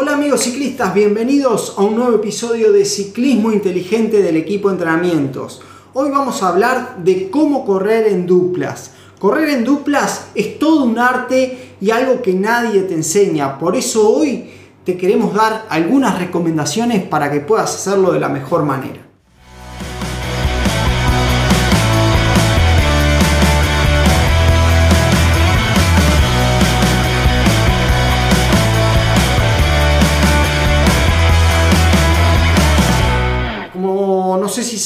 Hola amigos ciclistas, bienvenidos a un nuevo episodio de Ciclismo Inteligente del equipo Entrenamientos. Hoy vamos a hablar de cómo correr en duplas. Correr en duplas es todo un arte y algo que nadie te enseña. Por eso hoy te queremos dar algunas recomendaciones para que puedas hacerlo de la mejor manera.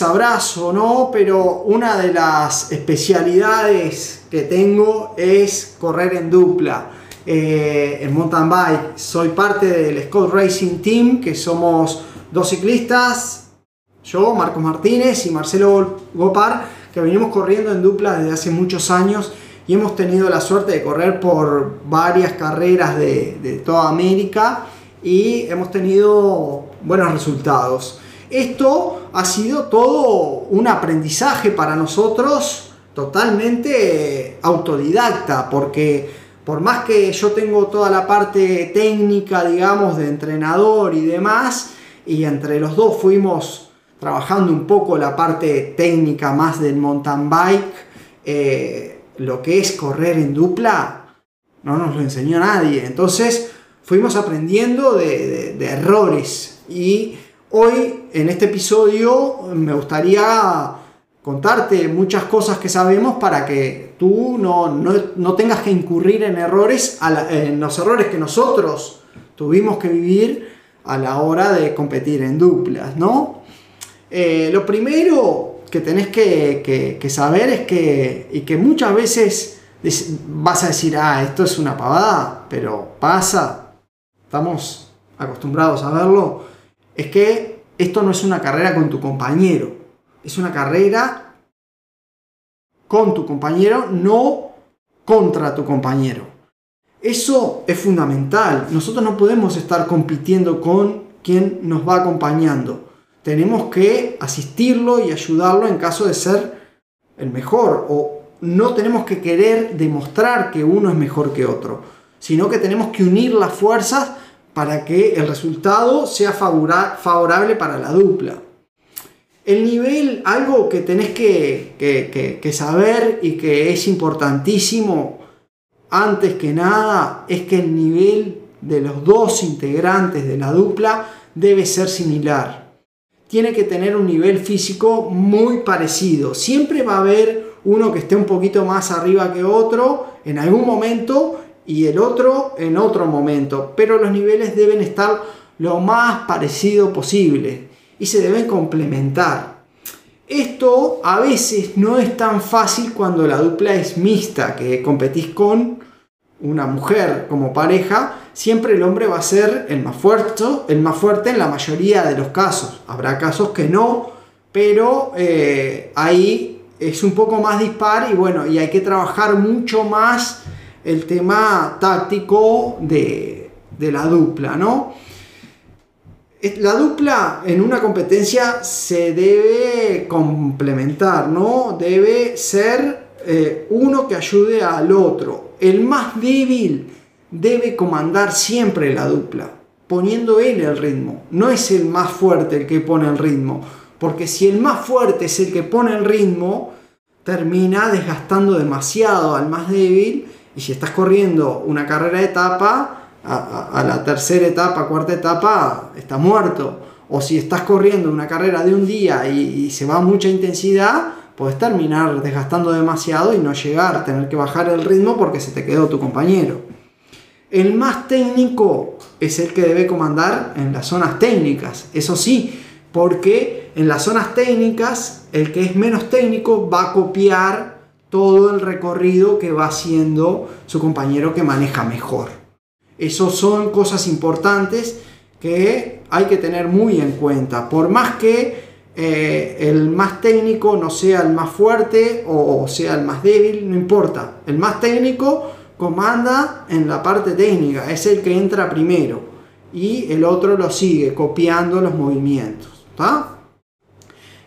Sabrás o no, pero una de las especialidades que tengo es correr en dupla. Eh, en mountain bike soy parte del Scott Racing Team, que somos dos ciclistas, yo, Marcos Martínez y Marcelo Gopar, que venimos corriendo en dupla desde hace muchos años y hemos tenido la suerte de correr por varias carreras de, de toda América y hemos tenido buenos resultados. Esto ha sido todo un aprendizaje para nosotros totalmente autodidacta, porque por más que yo tengo toda la parte técnica, digamos, de entrenador y demás, y entre los dos fuimos trabajando un poco la parte técnica más del mountain bike, eh, lo que es correr en dupla, no nos lo enseñó nadie. Entonces fuimos aprendiendo de, de errores y Hoy, en este episodio, me gustaría contarte muchas cosas que sabemos para que tú no, tengas que incurrir en errores, en los errores que nosotros tuvimos que vivir a la hora de competir en duplas, ¿no? Eh, lo primero que tenés que, saber es que, y que muchas veces vas a decir, ah, esto es una pavada, pero pasa, estamos acostumbrados a verlo es que esto no es una carrera con tu compañero, es una carrera con tu compañero, no contra tu compañero. Eso es fundamental. Nosotros no podemos estar compitiendo con quien nos va acompañando. Tenemos que asistirlo y ayudarlo en caso de ser el mejor. O no tenemos que querer demostrar que uno es mejor que otro, sino que tenemos que unir las fuerzas para que el resultado sea favorable para la dupla. El nivel, algo que tenés que, saber y que es importantísimo antes que nada, es que el nivel de los dos integrantes de la dupla debe ser similar. Tiene que tener un nivel físico muy parecido. Siempre va a haber uno que esté un poquito más arriba que otro en algún momento y el otro en otro momento, pero los niveles deben estar lo más parecido posible y se deben complementar. Esto a veces no es tan fácil cuando la dupla es mixta, que competís con una mujer como pareja, siempre el hombre va a ser el más fuerte, el más fuerte en la mayoría de los casos. Habrá casos que no, pero eh, ahí es un poco más dispar y bueno, y hay que trabajar mucho más el tema táctico de, la dupla, ¿no? La dupla en una competencia se debe complementar, ¿no? Debe ser eh, uno que ayude al otro. El más débil debe comandar siempre la dupla, poniendo él el ritmo. No es el más fuerte el que pone el ritmo, porque si el más fuerte es el que pone el ritmo, termina desgastando demasiado al más débil y si estás corriendo una carrera de etapa, a, la tercera etapa, cuarta etapa, está muerto. O si estás corriendo una carrera de un día y, se va a mucha intensidad, puedes terminar desgastando demasiado y no llegar, tener que bajar el ritmo porque se te quedó tu compañero. El más técnico es el que debe comandar en las zonas técnicas, eso sí, porque en las zonas técnicas el que es menos técnico va a copiar todo el recorrido que va haciendo su compañero que maneja mejor. Esas son cosas importantes que hay que tener muy en cuenta. Por más que eh, el más técnico no sea el más fuerte o sea el más débil, no importa. El más técnico comanda en la parte técnica, es el que entra primero y el otro lo sigue copiando los movimientos.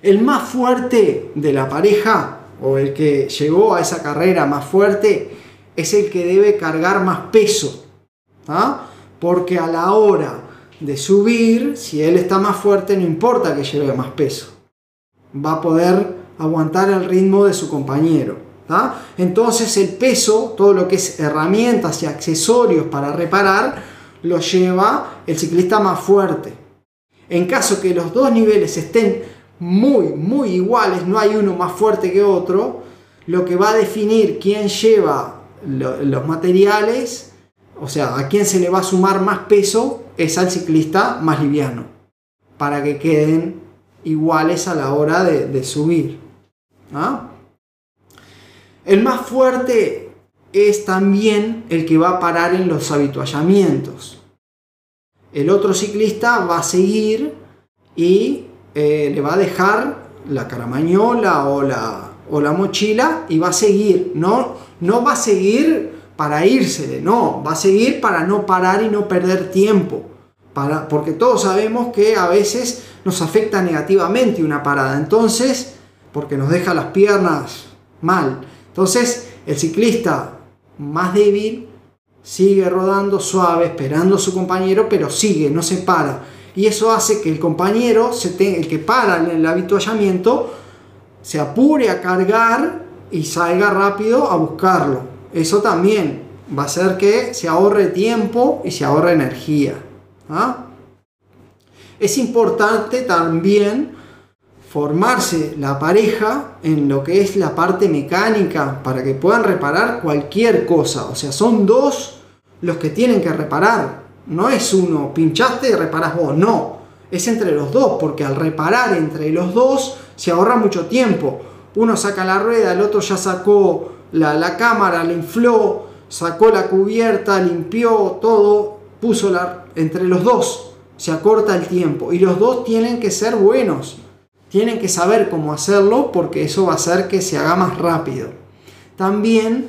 El más fuerte de la pareja o el que llegó a esa carrera más fuerte es el que debe cargar más peso. ¿ah? Porque a la hora de subir, si él está más fuerte, no importa que lleve más peso. Va a poder aguantar el ritmo de su compañero. Entonces el peso, todo lo que es herramientas y accesorios para reparar, lo lleva el ciclista más fuerte. En caso que los dos niveles estén muy, muy iguales, no hay uno más fuerte que otro, lo que va a definir quién lleva los materiales, o sea, a quién se le va a sumar más peso, es al ciclista más liviano, para que queden iguales a la hora de, subir. ¿ah? El más fuerte es también el que va a parar en los habituallamientos. El otro ciclista va a seguir y eh, le va a dejar la caramañola o la, o la mochila y va a seguir. No, no va a seguir para irse, no, va a seguir para no parar y no perder tiempo. Para, porque todos sabemos que a veces nos afecta negativamente una parada. Entonces, porque nos deja las piernas mal. Entonces, el ciclista más débil sigue rodando suave, esperando a su compañero, pero sigue, no se para. Y eso hace que el compañero, se el que para en el habituallamiento, se apure a cargar y salga rápido a buscarlo. Eso también va a hacer que se ahorre tiempo y se ahorre energía. ¿ah? Es importante también formarse la pareja en lo que es la parte mecánica para que puedan reparar cualquier cosa. O sea, son dos los que tienen que reparar. No es uno, pinchaste y reparas vos. No, es entre los dos, porque al reparar entre los dos se ahorra mucho tiempo. Uno saca la rueda, el otro ya sacó la, la cámara, la infló, sacó la cubierta, limpió todo, puso la... Entre los dos se acorta el tiempo y los dos tienen que ser buenos tienen que saber cómo hacerlo porque eso va a hacer que se haga más rápido. También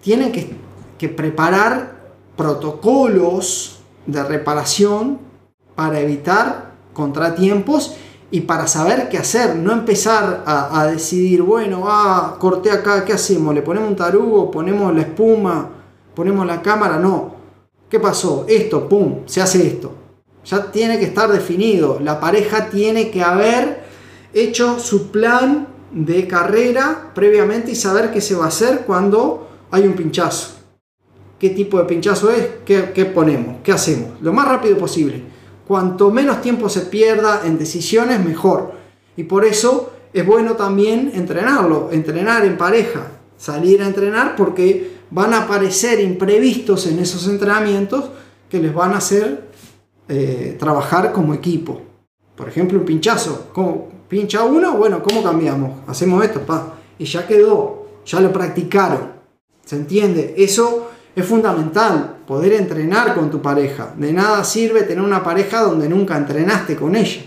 tienen que, preparar protocolos de reparación para evitar contratiempos y para saber qué hacer, no empezar a, decidir, bueno, ah, corté acá, ¿qué hacemos? ¿Le ponemos un tarugo? ¿Ponemos la espuma? ¿Ponemos la cámara? No. ¿Qué pasó? Esto, pum, se hace esto. Ya tiene que estar definido. La pareja tiene que haber hecho su plan de carrera previamente y saber qué se va a hacer cuando hay un pinchazo. ¿Qué tipo de pinchazo es? ¿Qué, ponemos? ¿Qué hacemos? Lo más rápido posible. Cuanto menos tiempo se pierda en decisiones, mejor. Y por eso es bueno también entrenarlo, entrenar en pareja, salir a entrenar porque van a aparecer imprevistos en esos entrenamientos que les van a hacer eh, trabajar como equipo. Por ejemplo, un pinchazo. ¿Cómo, pincha uno, bueno, ¿cómo cambiamos? Hacemos esto, pa. Y ya quedó, ya lo practicaron. ¿Se entiende? Eso es fundamental, poder entrenar con tu pareja. De nada sirve tener una pareja donde nunca entrenaste con ella.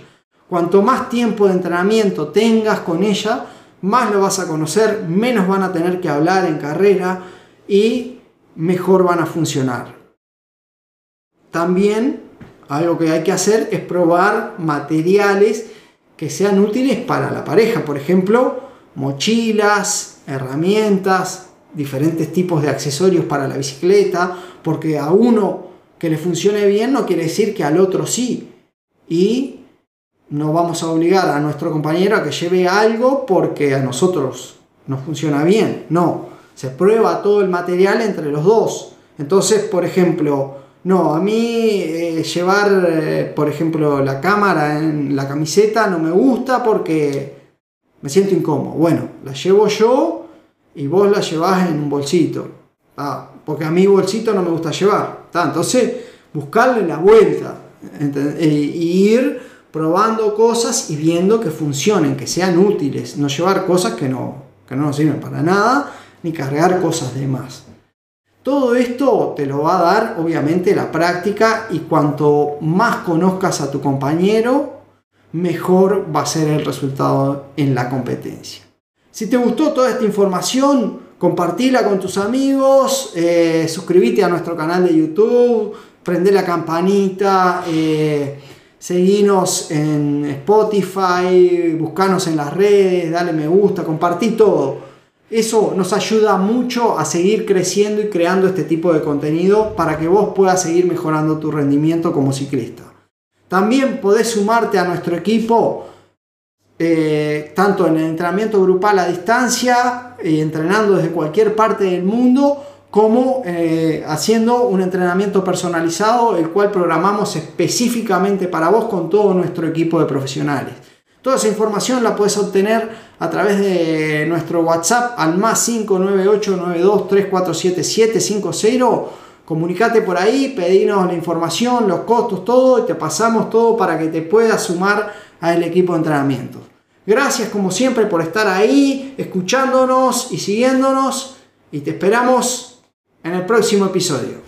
Cuanto más tiempo de entrenamiento tengas con ella, más lo vas a conocer, menos van a tener que hablar en carrera y mejor van a funcionar. También algo que hay que hacer es probar materiales que sean útiles para la pareja. Por ejemplo, mochilas, herramientas, diferentes tipos de accesorios para la bicicleta, porque a uno que le funcione bien no quiere decir que al otro sí. Y no vamos a obligar a nuestro compañero a que lleve algo porque a nosotros nos funciona bien. No, se prueba todo el material entre los dos. Entonces, por ejemplo, no, a mí eh, llevar, eh, por ejemplo, la cámara en la camiseta no me gusta porque me siento incómodo. Bueno, la llevo yo y vos la llevas en un bolsito. Ah, porque a mi bolsito no me gusta llevar. Entonces, buscarle la vuelta e ir probando cosas y viendo que funcionen, que sean útiles. No llevar cosas que no, que no nos sirven para nada, ni cargar cosas de más. Todo esto te lo va a dar obviamente la práctica y cuanto más conozcas a tu compañero, mejor va a ser el resultado en la competencia. Si te gustó toda esta información, compartila con tus amigos, eh, suscríbete a nuestro canal de YouTube, prende la campanita, eh, seguinos en Spotify, buscanos en las redes, dale me gusta, compartí todo. Eso nos ayuda mucho a seguir creciendo y creando este tipo de contenido para que vos puedas seguir mejorando tu rendimiento como ciclista. También podés sumarte a nuestro equipo, eh, tanto en el entrenamiento grupal a distancia, y entrenando desde cualquier parte del mundo, como eh, haciendo un entrenamiento personalizado, el cual programamos específicamente para vos con todo nuestro equipo de profesionales. Toda esa información la puedes obtener a través de nuestro WhatsApp al más 59892347750. Comunicate por ahí, pedinos la información, los costos, todo y te pasamos todo para que te puedas sumar al equipo de entrenamiento. Gracias como siempre por estar ahí, escuchándonos y siguiéndonos y te esperamos en el próximo episodio.